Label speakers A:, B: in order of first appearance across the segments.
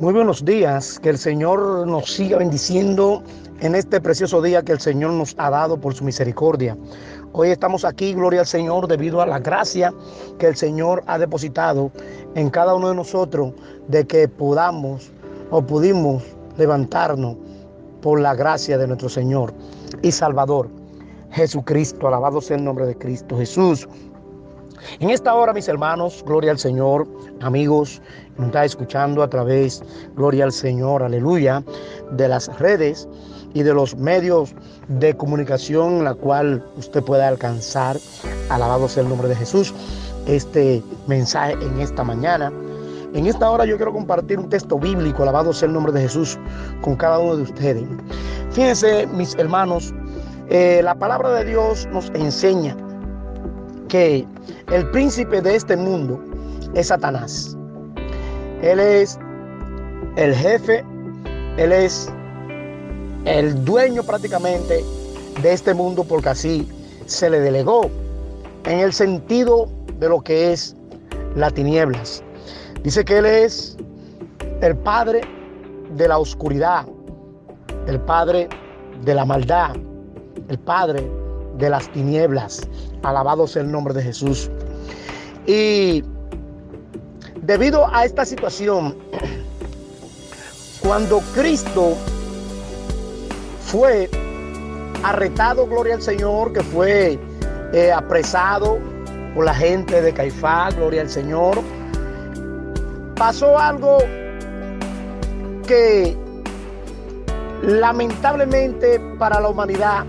A: Muy buenos días, que el Señor nos siga bendiciendo en este precioso día que el Señor nos ha dado por su misericordia. Hoy estamos aquí, gloria al Señor, debido a la gracia que el Señor ha depositado en cada uno de nosotros de que podamos o pudimos levantarnos por la gracia de nuestro Señor y Salvador Jesucristo. Alabado sea el nombre de Cristo Jesús. En esta hora, mis hermanos, gloria al Señor, amigos, nos está escuchando a través, gloria al Señor, aleluya, de las redes y de los medios de comunicación la cual usted pueda alcanzar, alabado sea el nombre de Jesús, este mensaje en esta mañana. En esta hora yo quiero compartir un texto bíblico, alabado sea el nombre de Jesús, con cada uno de ustedes. Fíjense, mis hermanos, eh, la palabra de Dios nos enseña que el príncipe de este mundo es Satanás. Él es el jefe, él es el dueño prácticamente de este mundo porque así se le delegó en el sentido de lo que es las tinieblas. Dice que él es el padre de la oscuridad, el padre de la maldad, el padre de las tinieblas. Alabado sea el nombre de Jesús. Y debido a esta situación, cuando Cristo fue arretado, gloria al Señor, que fue eh, apresado por la gente de Caifás, gloria al Señor, pasó algo que lamentablemente para la humanidad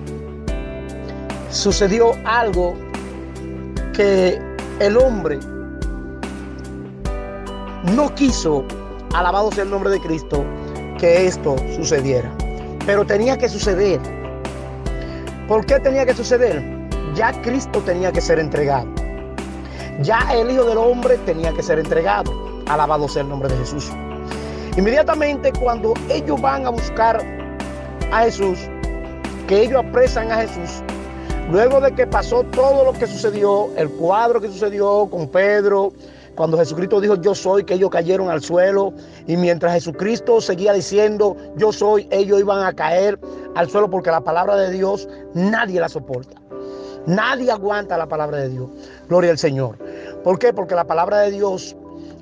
A: sucedió algo que el hombre no quiso, alabado sea el nombre de Cristo, que esto sucediera. Pero tenía que suceder. ¿Por qué tenía que suceder? Ya Cristo tenía que ser entregado. Ya el Hijo del Hombre tenía que ser entregado. Alabado sea el nombre de Jesús. Inmediatamente cuando ellos van a buscar a Jesús, que ellos apresan a Jesús, Luego de que pasó todo lo que sucedió, el cuadro que sucedió con Pedro, cuando Jesucristo dijo yo soy, que ellos cayeron al suelo, y mientras Jesucristo seguía diciendo yo soy, ellos iban a caer al suelo porque la palabra de Dios nadie la soporta. Nadie aguanta la palabra de Dios. Gloria al Señor. ¿Por qué? Porque la palabra de Dios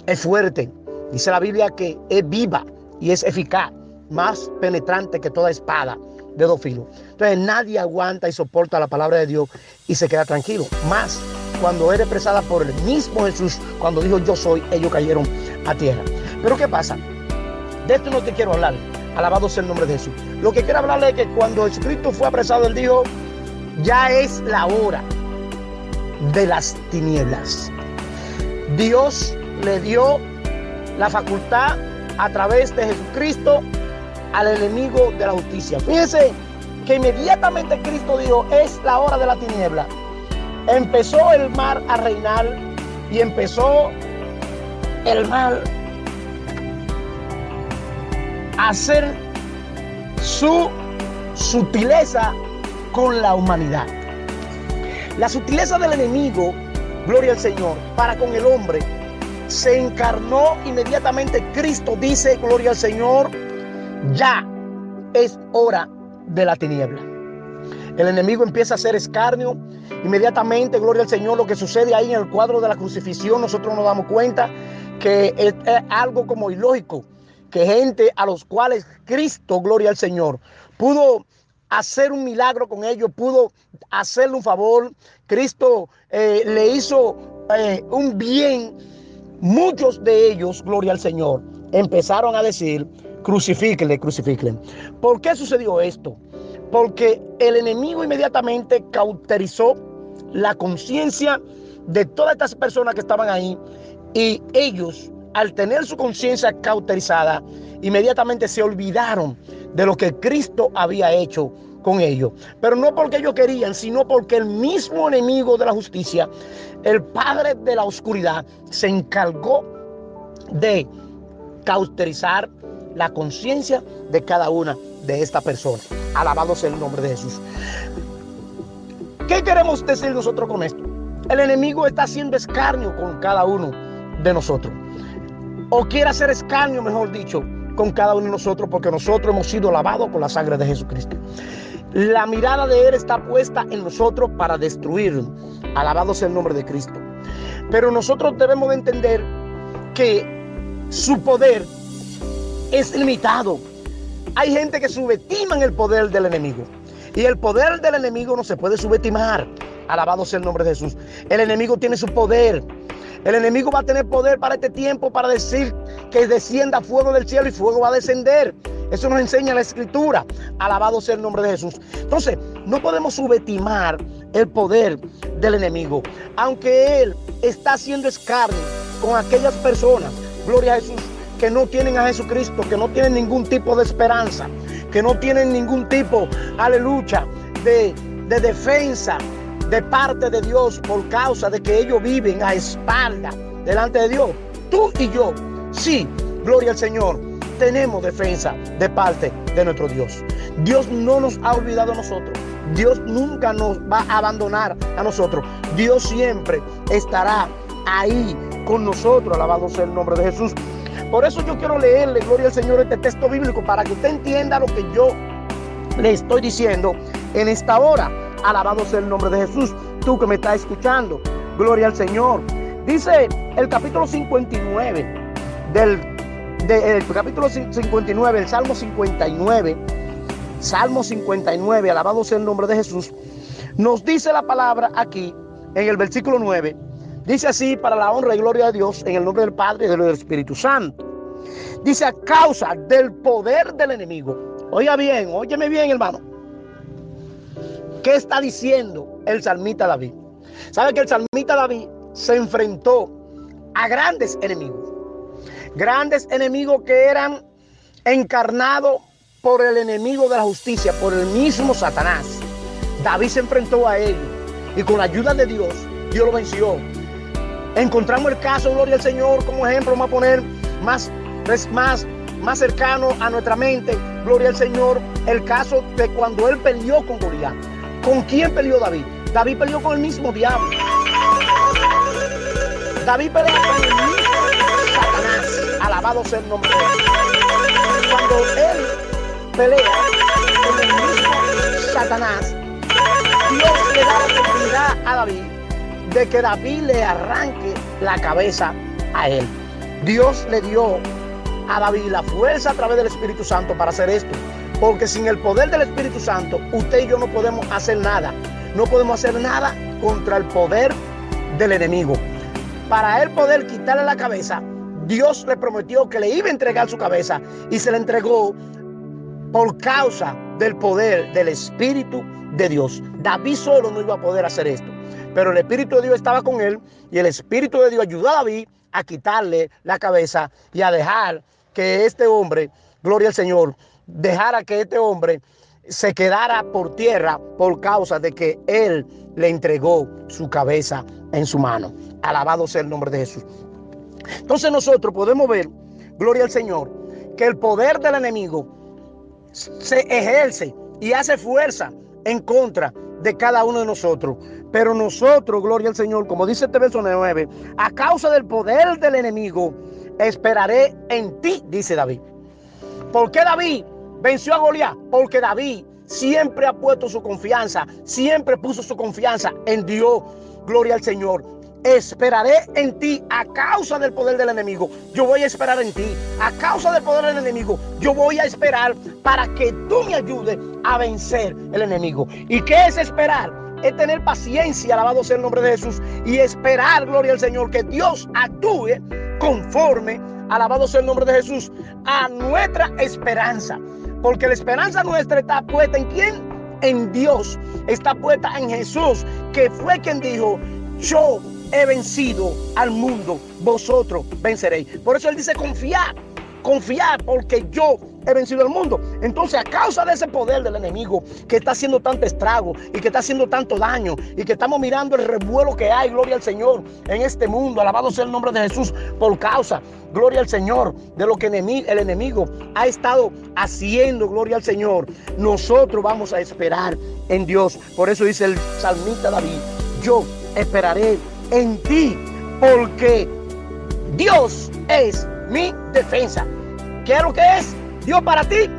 A: es fuerte. Dice la Biblia que es viva y es eficaz, más penetrante que toda espada de dos filos. Entonces nadie aguanta y soporta la palabra de Dios y se queda tranquilo. Más cuando es expresada por el mismo Jesús, cuando dijo yo soy, ellos cayeron a tierra. Pero ¿qué pasa? De esto no te quiero hablar. Alabado sea el nombre de Jesús. Lo que quiero hablarle es que cuando Jesucristo fue apresado, él dijo, ya es la hora de las tinieblas. Dios le dio la facultad a través de Jesucristo al enemigo de la justicia. Fíjense que inmediatamente Cristo dijo, es la hora de la tiniebla. Empezó el mar a reinar y empezó el mal a hacer su sutileza con la humanidad. La sutileza del enemigo, gloria al Señor, para con el hombre, se encarnó inmediatamente. Cristo dice, gloria al Señor, ya es hora de la tiniebla. El enemigo empieza a hacer escarnio. Inmediatamente, gloria al Señor, lo que sucede ahí en el cuadro de la crucifixión, nosotros nos damos cuenta que es, algo como ilógico, que gente a los cuales Cristo, gloria al Señor, pudo hacer un milagro con ellos, pudo hacerle un favor. Cristo eh, le hizo eh, un bien. Muchos de ellos, gloria al Señor, empezaron a decir, crucifíquenle, crucifíquenle. ¿Por qué sucedió esto? Porque el enemigo inmediatamente cauterizó la conciencia de todas estas personas que estaban ahí y ellos, al tener su conciencia cauterizada, inmediatamente se olvidaron de lo que Cristo había hecho con ellos. Pero no porque ellos querían, sino porque el mismo enemigo de la justicia, el padre de la oscuridad, se encargó de cauterizar la conciencia de cada una de estas personas. Alabado sea el nombre de Jesús. ¿Qué queremos decir nosotros con esto? el enemigo está haciendo escarnio con cada uno de nosotros. O quiere hacer escarnio, mejor dicho, con cada uno de nosotros porque nosotros hemos sido lavados con la sangre de Jesucristo. La mirada de Él está puesta en nosotros para destruirnos. Alabado sea el nombre de Cristo. Pero nosotros debemos de entender que su poder es limitado. Hay gente que subestima el poder del enemigo. Y el poder del enemigo no se puede subestimar. Alabado sea el nombre de Jesús. El enemigo tiene su poder. El enemigo va a tener poder para este tiempo para decir que descienda fuego del cielo y fuego va a descender. Eso nos enseña la escritura. Alabado sea el nombre de Jesús. Entonces, no podemos subestimar el poder del enemigo. Aunque él está haciendo escarnio con aquellas personas, gloria a Jesús, que no tienen a Jesucristo, que no tienen ningún tipo de esperanza, que no tienen ningún tipo, aleluya, de, de defensa de parte de Dios por causa de que ellos viven a espalda delante de Dios. Tú y yo, sí, gloria al Señor, tenemos defensa de parte de nuestro Dios. Dios no nos ha olvidado a nosotros. Dios nunca nos va a abandonar a nosotros. Dios siempre estará ahí con nosotros. Alabado sea el nombre de Jesús. Por eso yo quiero leerle, gloria al Señor, este texto bíblico para que usted entienda lo que yo le estoy diciendo en esta hora. Alabado sea el nombre de Jesús. Tú que me estás escuchando, gloria al Señor. Dice el capítulo 59 del capítulo 59, el Salmo 59, Salmo 59, alabado sea el nombre de Jesús, nos dice la palabra aquí en el versículo 9. Dice así, para la honra y gloria de Dios, en el nombre del Padre y del Espíritu Santo. Dice, a causa del poder del enemigo. Oiga bien, óyeme bien, hermano. ¿Qué está diciendo el salmita David? ¿Sabe que el salmita David se enfrentó a grandes enemigos? Grandes enemigos que eran encarnados por el enemigo de la justicia, por el mismo Satanás. David se enfrentó a ellos y con la ayuda de Dios, Dios lo venció. Encontramos el caso, gloria al Señor, como ejemplo, vamos a poner más, más, más cercano a nuestra mente, gloria al Señor, el caso de cuando él peleó con Goliat. ¿Con quién peleó David? David peleó con el mismo diablo. David peleó con el mismo Satanás. Alabado sea el nombre de Dios. Cuando él pelea con el mismo Satanás, Dios le da la oportunidad a David de que David le arranque la cabeza a él. Dios le dio a David la fuerza a través del Espíritu Santo para hacer esto. Porque sin el poder del Espíritu Santo, usted y yo no podemos hacer nada. No podemos hacer nada contra el poder del enemigo. Para él poder quitarle la cabeza, Dios le prometió que le iba a entregar su cabeza y se la entregó por causa del poder del Espíritu de Dios. David solo no iba a poder hacer esto, pero el Espíritu de Dios estaba con él y el Espíritu de Dios ayudó a David a quitarle la cabeza y a dejar que este hombre, gloria al Señor, dejara que este hombre se quedara por tierra por causa de que él le entregó su cabeza en su mano. Alabado sea el nombre de Jesús. Entonces nosotros podemos ver, gloria al Señor, que el poder del enemigo se ejerce y hace fuerza en contra de cada uno de nosotros. Pero nosotros, gloria al Señor, como dice este verso 9, a causa del poder del enemigo, esperaré en ti, dice David. ¿Por qué David venció a Goliat? Porque David siempre ha puesto su confianza, siempre puso su confianza en Dios. Gloria al Señor esperaré en ti a causa del poder del enemigo. Yo voy a esperar en ti. A causa del poder del enemigo, yo voy a esperar para que tú me ayudes a vencer el enemigo. ¿Y qué es esperar? Es tener paciencia, alabado sea el nombre de Jesús, y esperar, gloria al Señor, que Dios actúe conforme, alabado sea el nombre de Jesús, a nuestra esperanza. Porque la esperanza nuestra está puesta en quién? En Dios. Está puesta en Jesús, que fue quien dijo, yo he vencido al mundo, vosotros venceréis. Por eso él dice confiar, confiar, porque yo he vencido al mundo. Entonces, a causa de ese poder del enemigo que está haciendo tanto estrago y que está haciendo tanto daño y que estamos mirando el revuelo que hay, gloria al Señor, en este mundo, alabado sea el nombre de Jesús, por causa, gloria al Señor, de lo que el enemigo ha estado haciendo, gloria al Señor, nosotros vamos a esperar en Dios. Por eso dice el salmista David, yo esperaré en ti, porque Dios es mi defensa. ¿Qué es lo que es Dios para ti?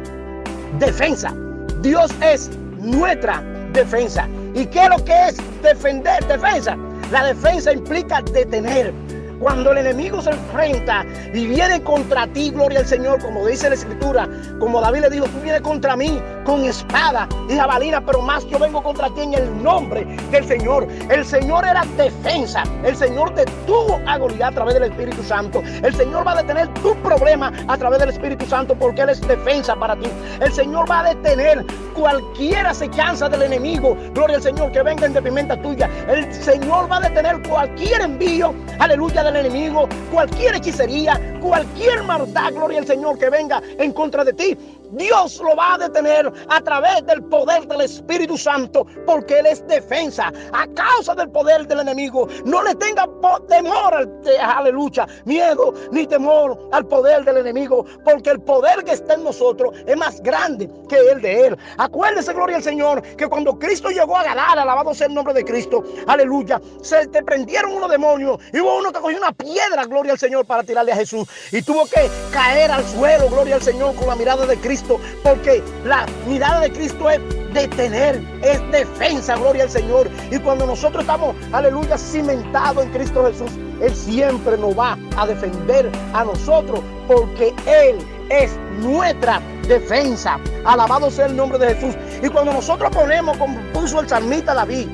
A: Defensa. Dios es nuestra defensa. ¿Y qué es lo que es defender? Defensa. La defensa implica detener, cuando el enemigo se enfrenta y viene contra ti, gloria al Señor, como dice la Escritura, como David le dijo, tú vienes contra mí con espada y jabalina, pero más yo vengo contra ti en el nombre del Señor. El Señor era defensa. El Señor detuvo a Goliat a través del Espíritu Santo. El Señor va a detener tu problema a través del Espíritu Santo porque Él es defensa para ti. El Señor va a detener cualquier acechanza del enemigo. Gloria al Señor que venga en deprimenta tuya. El Señor va a detener cualquier envío. Aleluya del enemigo, cualquier hechicería, cualquier maldad, gloria al Señor, que venga en contra de ti. Dios lo va a detener a través del poder del Espíritu Santo, porque Él es defensa a causa del poder del enemigo. No le tenga temor al aleluya, miedo ni temor al poder del enemigo, porque el poder que está en nosotros es más grande que el de Él. Acuérdese, gloria al Señor, que cuando Cristo llegó a ganar, alabado sea el nombre de Cristo, aleluya, se te prendieron unos demonios y hubo uno que cogió una piedra, gloria al Señor, para tirarle a Jesús y tuvo que caer al suelo, gloria al Señor, con la mirada de Cristo porque la mirada de Cristo es detener, es defensa, gloria al Señor. Y cuando nosotros estamos, aleluya, cimentados en Cristo Jesús, Él siempre nos va a defender a nosotros, porque Él es nuestra defensa. Alabado sea el nombre de Jesús. Y cuando nosotros ponemos, como puso el salmista David,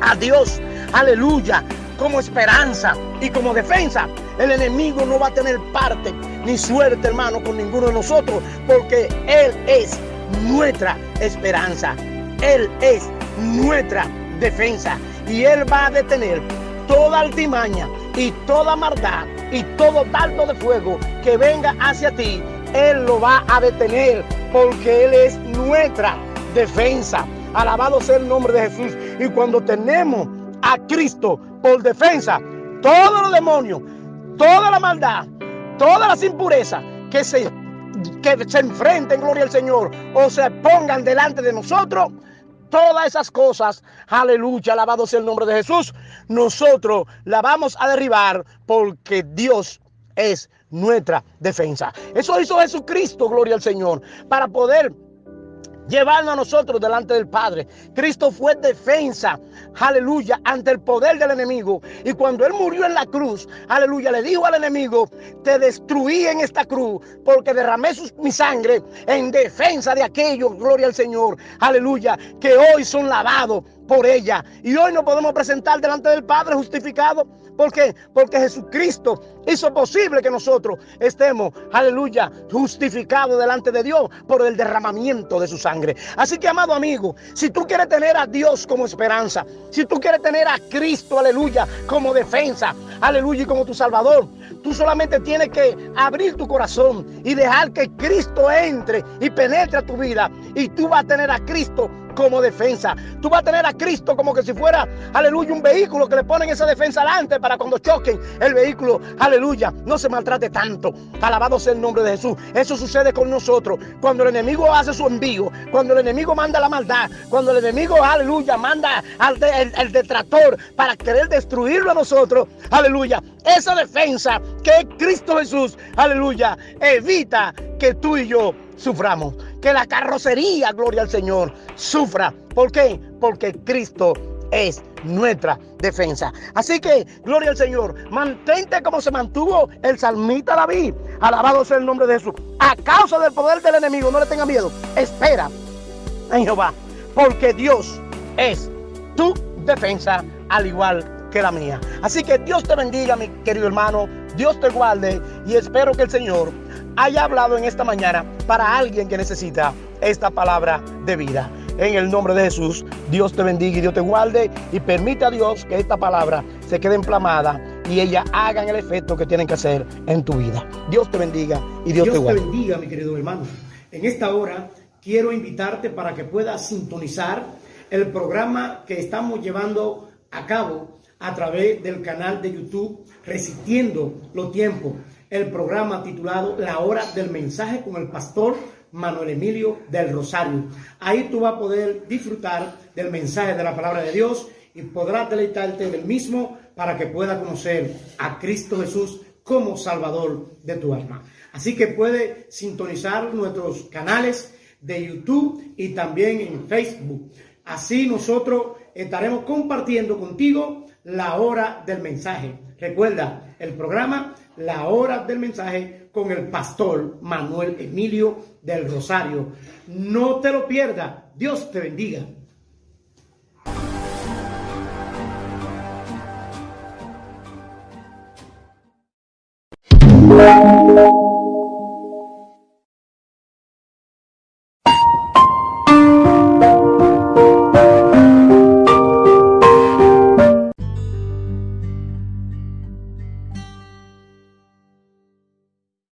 A: a Dios, aleluya, como esperanza y como defensa, el enemigo no va a tener parte ni suerte, hermano, con ninguno de nosotros, porque Él es nuestra esperanza. Él es nuestra defensa. Y Él va a detener toda altimaña y toda maldad y todo dardo de fuego que venga hacia ti. Él lo va a detener porque Él es nuestra defensa. Alabado sea el nombre de Jesús. Y cuando tenemos a Cristo por defensa, todos los demonios, toda la maldad, todas las impurezas que se, que se enfrenten, gloria al Señor, o se pongan delante de nosotros, todas esas cosas, aleluya, alabado sea el nombre de Jesús, nosotros la vamos a derribar porque Dios es nuestra defensa. Eso hizo Jesucristo, gloria al Señor, para poder llevarnos a nosotros delante del Padre. Cristo fue defensa, aleluya, ante el poder del enemigo. Y cuando Él murió en la cruz, aleluya, le dijo al enemigo, te destruí en esta cruz porque derramé mi sangre en defensa de aquellos, gloria al Señor, aleluya, que hoy son lavados por ella. Y hoy nos podemos presentar delante del Padre justificado. ¿Por qué? Porque Jesucristo hizo posible que nosotros estemos, aleluya, justificados delante de Dios por el derramamiento de su sangre. Así que, amado amigo, si tú quieres tener a Dios como esperanza, si tú quieres tener a Cristo, aleluya, como defensa, aleluya, y como tu Salvador, tú solamente tienes que abrir tu corazón y dejar que Cristo entre y penetre a tu vida. Y tú vas a tener a Cristo como defensa. Tú vas a tener a Cristo como que si fuera, aleluya, un vehículo que le ponen esa defensa adelante para cuando choquen el vehículo, aleluya, no se maltrate tanto. Alabado sea el nombre de Jesús. Eso sucede con nosotros. Cuando el enemigo hace su envío, cuando el enemigo manda la maldad, cuando el enemigo, aleluya, manda al el, detractor para querer destruirlo a nosotros, aleluya. Esa defensa que es Cristo Jesús, aleluya, evita que tú y yo suframos. Que la carrocería, gloria al Señor, sufra. ¿Por qué? Porque Cristo es nuestra defensa. Así que, gloria al Señor, mantente como se mantuvo el salmista David. Alabado sea el nombre de Jesús. A causa del poder del enemigo, no le tenga miedo. Espera en Jehová, porque Dios es tu defensa, al igual que la mía. Así que Dios te bendiga, mi querido hermano. Dios te guarde y espero que el Señor haya hablado en esta mañana para alguien que necesita esta palabra de vida. En el nombre de Jesús, Dios te bendiga y Dios te guarde y permite a Dios que esta palabra se quede emplamada y ella hagan el efecto que tienen que hacer en tu vida. Dios te bendiga y Dios, te guarde.
B: Dios te bendiga, mi querido hermano. En esta hora quiero invitarte para que puedas sintonizar el programa que estamos llevando a cabo a través del canal de YouTube Resistiendo los tiempos el programa titulado La hora del mensaje con el pastor Manuel Emilio del Rosario. Ahí tú vas a poder disfrutar del mensaje de la palabra de Dios y podrás deleitarte del mismo para que pueda conocer a Cristo Jesús como Salvador de tu alma. Así que puede sintonizar nuestros canales de YouTube y también en Facebook. Así nosotros estaremos compartiendo contigo la hora del mensaje. Recuerda el programa La hora del mensaje con el pastor Manuel Emilio del Rosario. No te lo pierdas. Dios te bendiga.